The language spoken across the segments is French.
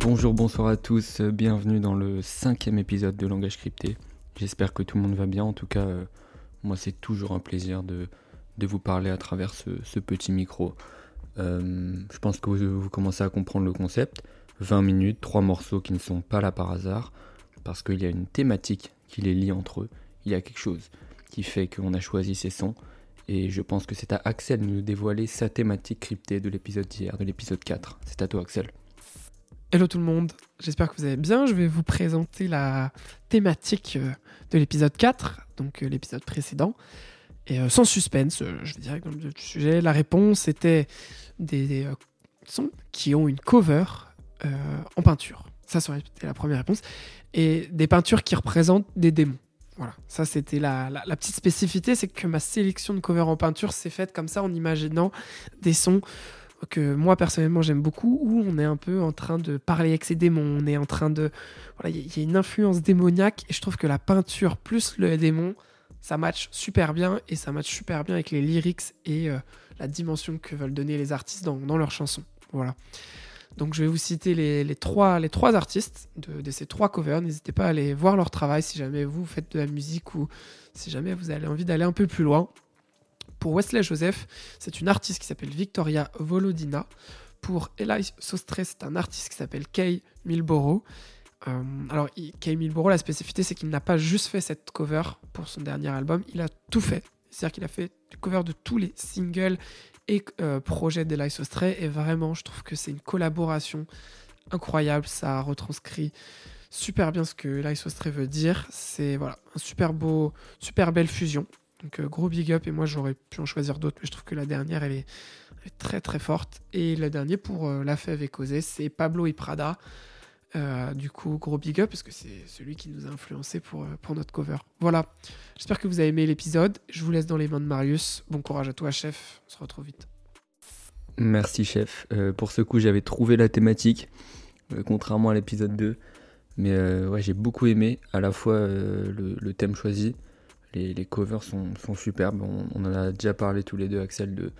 Bonjour, bonsoir à tous, bienvenue dans le cinquième épisode de Langage Crypté. J'espère que tout le monde va bien, en tout cas, euh, moi c'est toujours un plaisir de, vous parler à travers ce, petit micro. Euh, je pense que vous, vous, commencez à comprendre le concept. 20 minutes, 3 morceaux qui ne sont pas là par hasard, parce qu'il y a une thématique qui les lie entre eux. Il y a quelque chose qui fait qu'on a choisi ces sons. Et je pense que c'est à Axel de nous dévoiler sa thématique cryptée de l'épisode d'hier, de l'épisode 4. C'est à toi Axel. Hello tout le monde, j'espère que vous allez bien. Je vais vous présenter la thématique euh, de l'épisode 4, donc euh, l'épisode précédent. Et euh, sans suspense, je vais direct dans le sujet. La réponse était des, sons qui ont une cover en peinture. Ça, été la première réponse. Et des peintures qui représentent des démons. Voilà, ça c'était la, la, petite spécificité, c'est que ma sélection de cover en peinture s'est faite comme ça en imaginant des sons que moi personnellement j'aime beaucoup, où on est un peu en train de parler avec ses démons, on est en train de... Voilà, il y, y, a une influence démoniaque, et je trouve que la peinture plus le démon, ça match super bien, et ça match super bien avec les lyrics et euh, la dimension que veulent donner les artistes dans, dans leurs chansons. Voilà. Donc je vais vous citer les, trois, artistes de, ces trois covers. N'hésitez pas à aller voir leur travail si jamais vous faites de la musique ou si jamais vous avez envie d'aller un peu plus loin. Pour Wesley Joseph, c'est une artiste qui s'appelle Victoria Volodina. Pour Eli Sostre, c'est un artiste qui s'appelle Kay Milboro. Euh, alors, Kay Milboro, la spécificité, c'est qu'il n'a pas juste fait cette cover pour son dernier album, il a tout fait. C'est-à-dire qu'il a fait des covers de tous les singles et euh, projets d'Eli Sostre. Et vraiment, je trouve que c'est une collaboration incroyable. Ça retranscrit super bien ce que Eli Sostre veut dire. C'est voilà, un super beau, super belle fusion. Donc euh, gros big up et moi j'aurais pu en choisir d'autres mais je trouve que la dernière elle est, très très forte. Et le dernier pour euh, La Fève et Causé c'est Pablo Iprada. Euh, du coup gros big up parce que c'est celui qui nous a influencé pour, pour notre cover. Voilà, j'espère que vous avez aimé l'épisode. Je vous laisse dans les mains de Marius. Bon courage à toi chef, on se retrouve vite. Merci chef. Euh, pour ce coup j'avais trouvé la thématique, euh, contrairement à l'épisode 2. Mais euh, ouais j'ai beaucoup aimé à la fois le, thème choisi les, covers sont, superbes. On, en a déjà parlé tous les deux, Axel, de,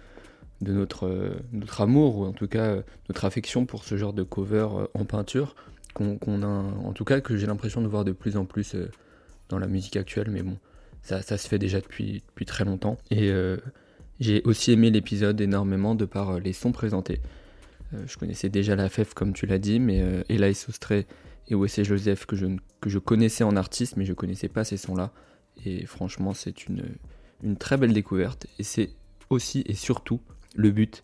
notre, euh, notre amour, ou en tout cas euh, notre affection pour ce genre de cover euh, en peinture, qu'on qu a, en tout cas, que j'ai l'impression de voir de plus en plus euh, dans la musique actuelle, mais bon, ça, ça se fait déjà depuis, depuis très longtemps. Et euh, j'ai aussi aimé l'épisode énormément de par les sons présentés. je connaissais déjà la FEF, comme tu l'as dit, mais euh, Eli Sostré et Wesley Joseph, que je, que je connaissais en artiste, mais je connaissais pas ces sons-là. Et franchement, c'est une, une très belle découverte. Et c'est aussi et surtout le but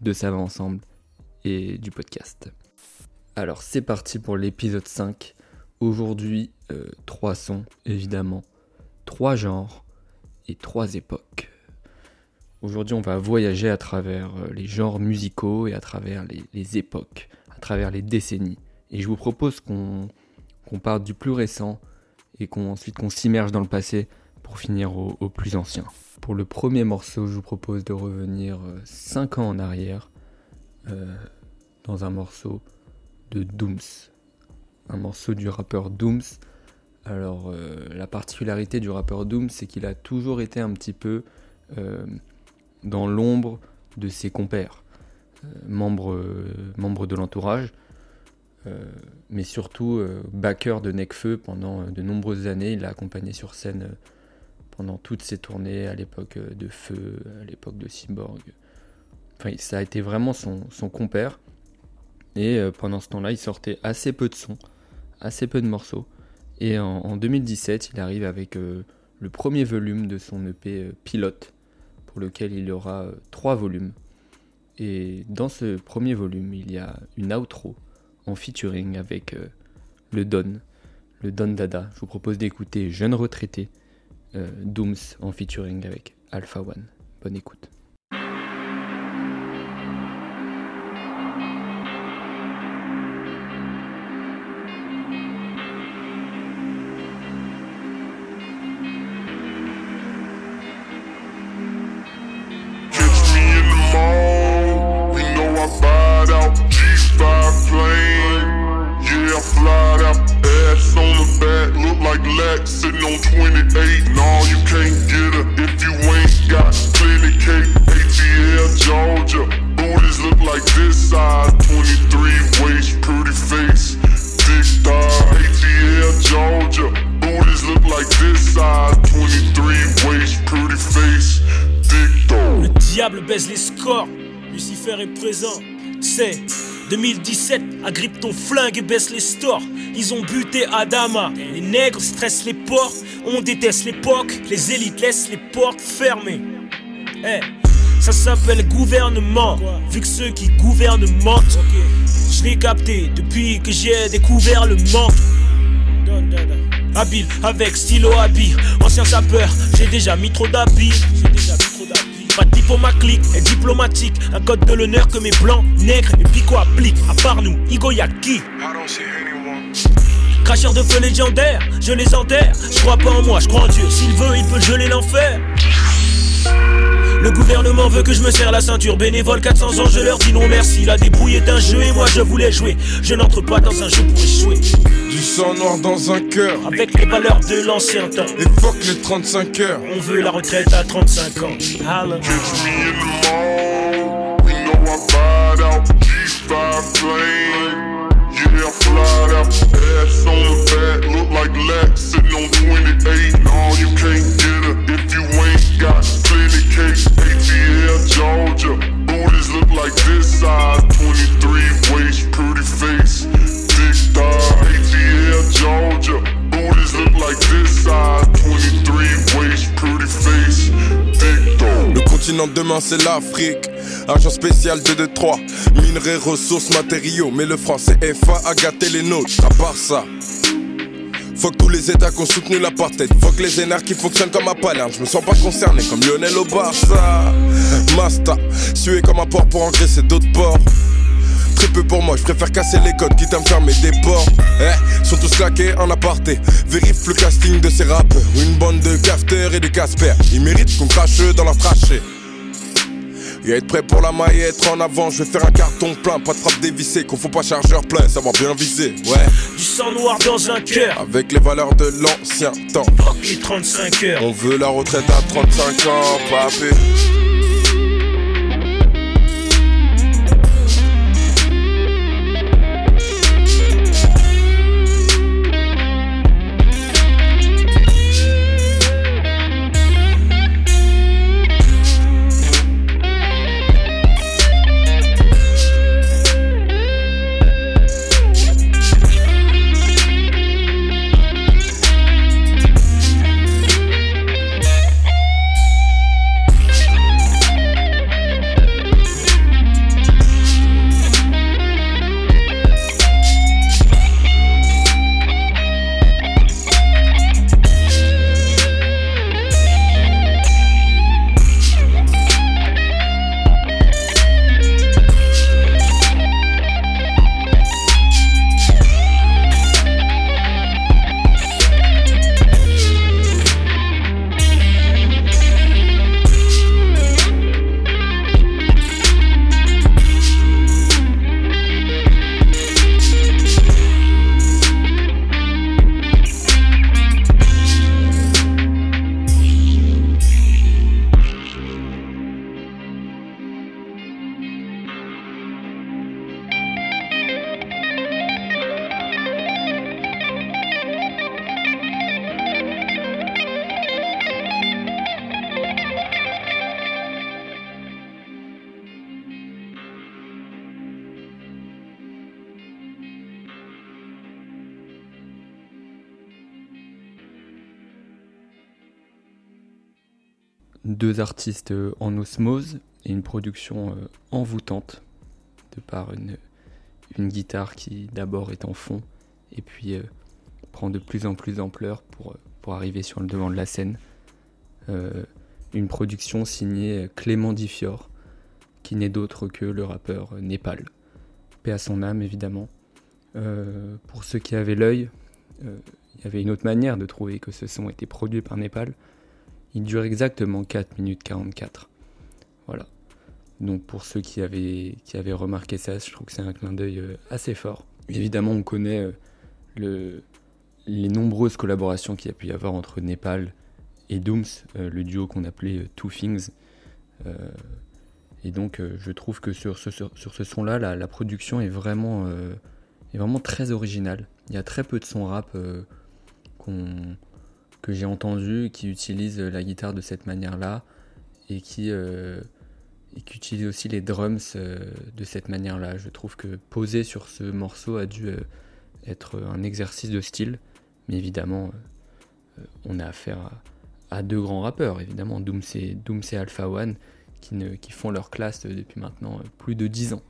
de Ça va ensemble et du podcast. Alors, c'est parti pour l'épisode 5. Aujourd'hui, euh, trois sons, évidemment, trois genres et trois époques. Aujourd'hui, on va voyager à travers euh, les genres musicaux et à travers les, époques, à travers les décennies. Et je vous propose qu'on qu parte du plus récent et qu'on ensuite qu'on s'immerge dans le passé pour finir au, plus ancien. Pour le premier morceau, je vous propose de revenir 5 ans en arrière euh, dans un morceau de Dooms. Un morceau du rappeur Dooms. Alors euh, la particularité du rappeur Dooms, c'est qu'il a toujours été un petit peu euh, dans l'ombre de ses compères, euh, membres, membres de l'entourage. Mais surtout backer de Necfeu pendant de nombreuses années. Il l'a accompagné sur scène pendant toutes ses tournées, à l'époque de Feu, à l'époque de Cyborg. Enfin, ça a été vraiment son, son compère. Et pendant ce temps-là, il sortait assez peu de sons, assez peu de morceaux. Et en, en 2017, il arrive avec le premier volume de son EP Pilote, pour lequel il y aura trois volumes. Et dans ce premier volume, il y a une outro en featuring avec euh, le Don, le Don Dada. Je vous propose d'écouter Jeune retraité, euh, Dooms en featuring avec Alpha One. Bonne écoute. out G5 plane. Yeah, fly out. Ass on the back, look like Lex sitting on 28. No, you can't get her if you ain't got plenty cake. ATL, Georgia. Booties look like this size. 23 waist, pretty face. Big thigh. ATL, Georgia. Booties look like this size. 23 waist, pretty face. Dick thigh. Le diable baisse les scores. Lucifer est présent. C'est 2017, agrippe ton flingue et baisse les stores. Ils ont buté Adama. Les nègres stressent les ports. On déteste l'époque. Les élites laissent les portes fermées. Eh, ça s'appelle gouvernement. Vu que ceux qui gouvernent mentent. Je l'ai capté depuis que j'ai découvert le manque. Habile avec stylo habile, ancien sapeur, j'ai déjà mis trop d'habits. Ma clique est diplomatique, un code de l'honneur que mes blancs, nègres et pico appliquent. À part nous, Igo Yaki. Cracheur de feu légendaire, je les enterre. Je crois pas en moi, je crois en Dieu. S'il veut, il peut geler l'enfer. Le gouvernement veut que je me serre la ceinture. Bénévole 400 ans, je leur dis non merci. La débrouille est un jeu et moi je voulais jouer. Je n'entre pas dans un jeu pour échouer. Du sang noir dans un cœur. Avec les valeurs de l'ancien temps. Évoque les 35 heures. On veut la retraite à 35 ans. Holla. Catch me in the mall. We know I bought out G5 flame. Yeah, fly out. Ass on the back. Look like Lex sitting on 28. No, you can't get her if you ain't got plenty cake. ATL, Georgia. Demain c'est l'Afrique. Argent spécial 223. Minerais, ressources, matériaux. Mais le français FA a gâté les nôtres. À part ça. Faut que tous les états qui ont soutenu l'apartheid. Faut que les énarques qui fonctionnent comme à Palerme. Je me sens pas concerné comme Lionel au Barça. Masta, sué comme un porc pour engraisser d'autres porcs. Très peu pour moi, je préfère casser les codes quitte à me fermer des ports. Eh, sont tous claqués en aparté. Vérifie le casting de ces rappeurs. Une bande de cafteurs et de Casper. Ils méritent qu'on crache dans leur trachée. Et être prêt pour la maille, être en avant, je vais faire un carton plein, pas de frappe dévissée, qu'on faut pas chargeur plein, savoir bien viser, ouais. Du sang noir dans un cœur. Avec les valeurs de l'ancien temps. Fuck les 35 heures. On veut la retraite à 35 ans, papé. Deux artistes euh, en osmose et une production euh, envoûtante de par une, une guitare qui d'abord est en fond et puis euh, prend de plus en plus d'ampleur pour, pour arriver sur le devant de la scène. Une production signée Clément Difior, qui n'est d'autre que le rappeur Népal. Paix à son âme évidemment. Pour ceux qui avaient l'œil, il y avait une autre manière de trouver que ce son était produit par Népal. Il dure exactement 4 minutes 44. Voilà. Donc pour ceux qui avaient, remarqué ça, je trouve que c'est un clin d'œil euh, assez fort. Évidemment, on connaît euh, le, les nombreuses collaborations qu'il y a pu y avoir entre Népal et Dooms, euh, le duo qu'on appelait Two Things. Et donc je trouve que sur ce, son-là, la, production est vraiment, est vraiment très originale. Il y a très peu de sons rap qu'on j'ai entendu qui utilisent la guitare de cette manière-là et qui, euh, utilise aussi les drums euh, de cette manière-là. Je trouve que poser sur ce morceau a dû euh, être un exercice de style, mais évidemment, euh, on a affaire à, deux grands rappeurs, évidemment, Dooms et, Dooms et Alpha One, qui, font leur classe depuis maintenant euh, plus de 10 ans.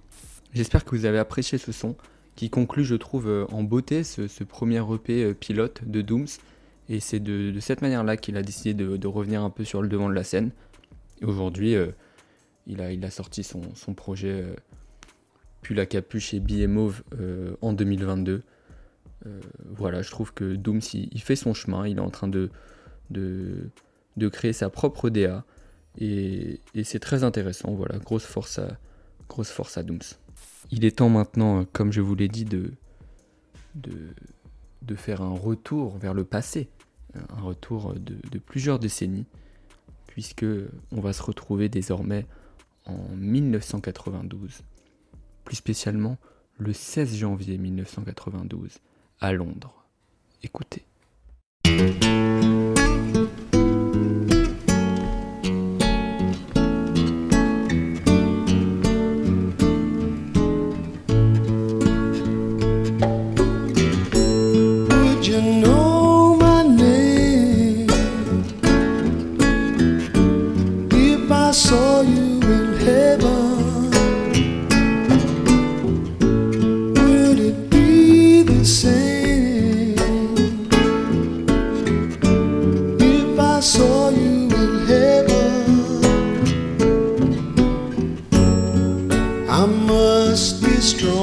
J'espère que vous avez apprécié ce son, qui conclut, je trouve, euh, en beauté ce, premier EP euh, pilote de Dooms, et c'est de, cette manière-là qu'il a décidé de, revenir un peu sur le devant de la scène. Et aujourd'hui, euh, il, a, sorti son, projet euh, Puis la capuche et billet mauve euh, en 2022. Euh, voilà, je trouve que Dooms, il, fait son chemin, il est en train de, créer sa propre DA. Et, c'est très intéressant, voilà, grosse force à, grosse force à Dooms. Il est temps maintenant, comme je vous l'ai dit, de, de faire un retour vers le passé, un retour de, plusieurs décennies, puisque on va se retrouver désormais en 1992, plus spécialement le 16 janvier 1992, à Londres. Écoutez. I must be strong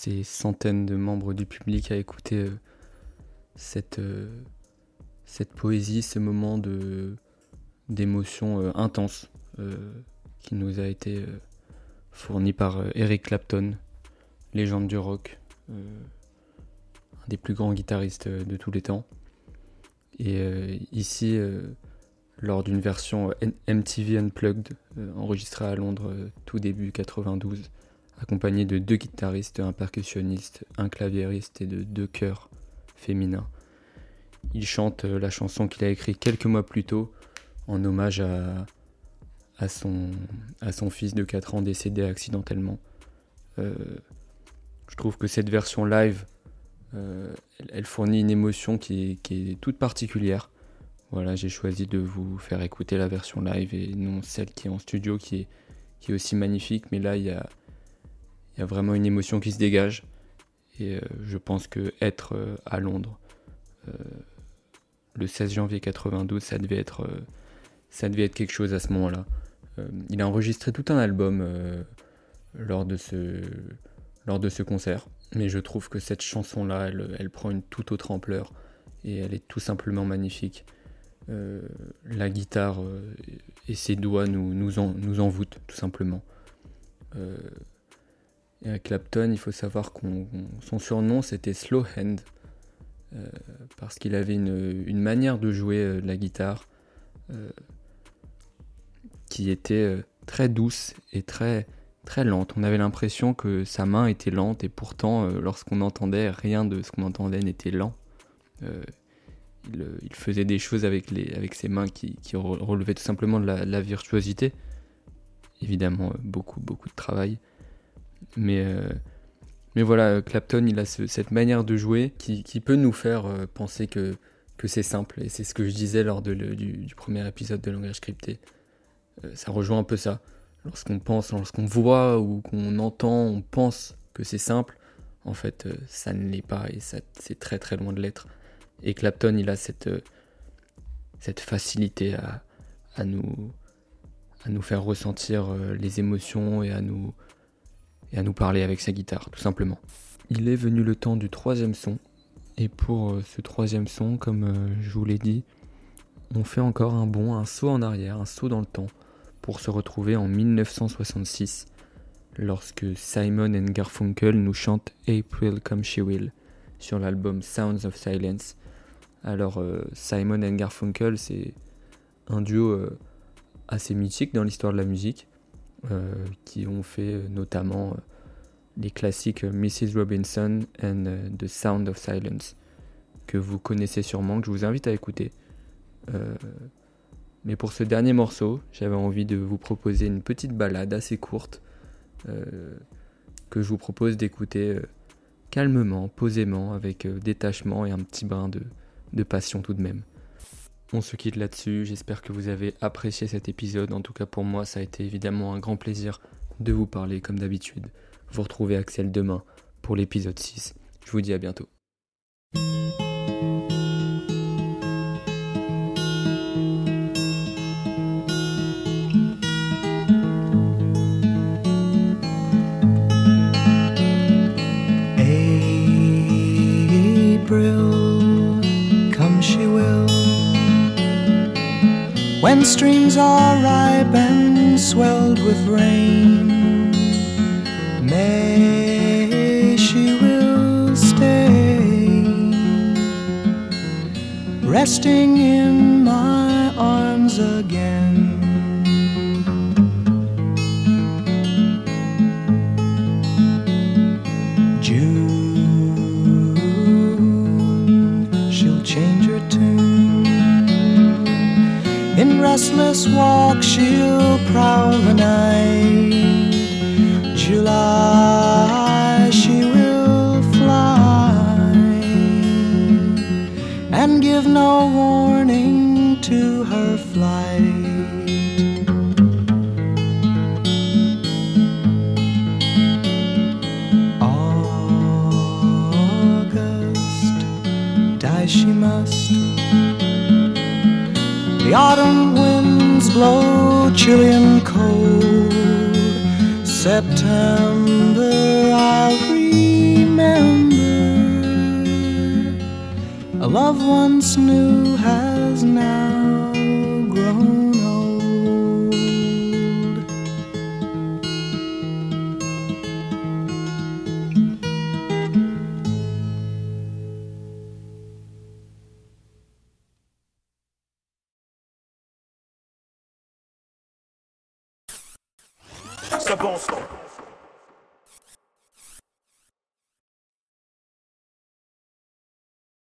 ces centaines de membres du public à écouter euh, cette, euh, cette poésie, ce moment de, d'émotion euh, intense qui nous a été fourni par Eric Clapton, légende du rock, un des plus grands guitaristes de tous les temps. Et ici, lors d'une version MTV Unplugged, enregistrée à Londres tout début 92, accompagné de deux guitaristes, un percussionniste, un claviériste et de deux chœurs féminins. Il chante euh, la chanson qu'il a écrite quelques mois plus tôt en hommage à, à, son, à son fils de 4 ans décédé accidentellement. Euh, je trouve que cette version live, euh, elle, fournit une émotion qui est, qui est toute particulière. Voilà, j'ai choisi de vous faire écouter la version live et non celle qui est en studio qui est, qui est aussi magnifique, mais là il y a, il y a vraiment une émotion qui se dégage. Et euh, je pense que être euh, à Londres euh, le 16 janvier 92, ça devait être, ça devait être quelque chose à ce moment-là. Il a enregistré tout un album lors, de ce, lors de ce concert, mais je trouve que cette chanson-là, elle, elle prend une toute autre ampleur et elle est tout simplement magnifique. La guitare et ses doigts nous, nous, en, nous envoûtent tout simplement. Et Clapton, il faut savoir qu'on son surnom c'était Slow Hand euh, parce qu'il avait une, manière de jouer euh, la guitare euh, qui était très douce et très très lente. On avait l'impression que sa main était lente et pourtant lorsqu'on entendait rien de ce qu'on entendait n'était lent. Il, faisait des choses avec, ses mains qui, qui re- relevaient tout simplement de la, de la virtuosité. Évidemment, beaucoup, beaucoup de travail. Mais, euh, mais voilà, Clapton, il a ce- cette manière de jouer qui, qui peut nous faire euh, penser que, que c'est simple. Et c'est ce que je disais lors de le- du, premier épisode de Langage Crypté. Euh, ça rejoint un peu ça. Lorsqu'on pense, lorsqu'on voit ou qu'on entend, on pense que c'est simple. En fait, ça ne l'est pas et ça, c'est très très loin de l'être. Et Clapton, il a cette, cette facilité à, à, nous, à nous faire ressentir les émotions et à nous, et à nous parler avec sa guitare, tout simplement. Il est venu le temps du troisième son. Et pour euh, ce troisième son, comme euh, je vous l'ai dit, on fait encore un bond, un saut en arrière, un saut dans le temps, pour se retrouver en 1966, lorsque Simon and Garfunkel nous chantent April Come She Will sur l'album Sounds of Silence. Alors euh, Simon and Garfunkel, c'est un duo assez mythique dans l'histoire de la musique, qui ont fait euh, notamment euh, les classiques euh, Mrs. Robinson and euh, The Sound of Silence, que vous connaissez sûrement, que je vous invite à écouter. Euh, mais pour ce dernier morceau, j'avais envie de vous proposer une petite balade assez courte, euh, que je vous propose d'écouter euh, calmement, posément, avec euh, détachement et un petit brin de passion tout de même. On se quitte là-dessus, j'espère que vous avez apprécié cet épisode, en tout cas pour moi ça a été évidemment un grand plaisir de vous parler comme d'habitude. Vous retrouvez Axel demain pour l'épisode 6. Je vous dis à bientôt. When streams are ripe and swelled with rain, May she will stay, resting in my arms again. Restless walk, she'll prowl the night. Slow, chilly and cold. September, I'll remember. A love once new has now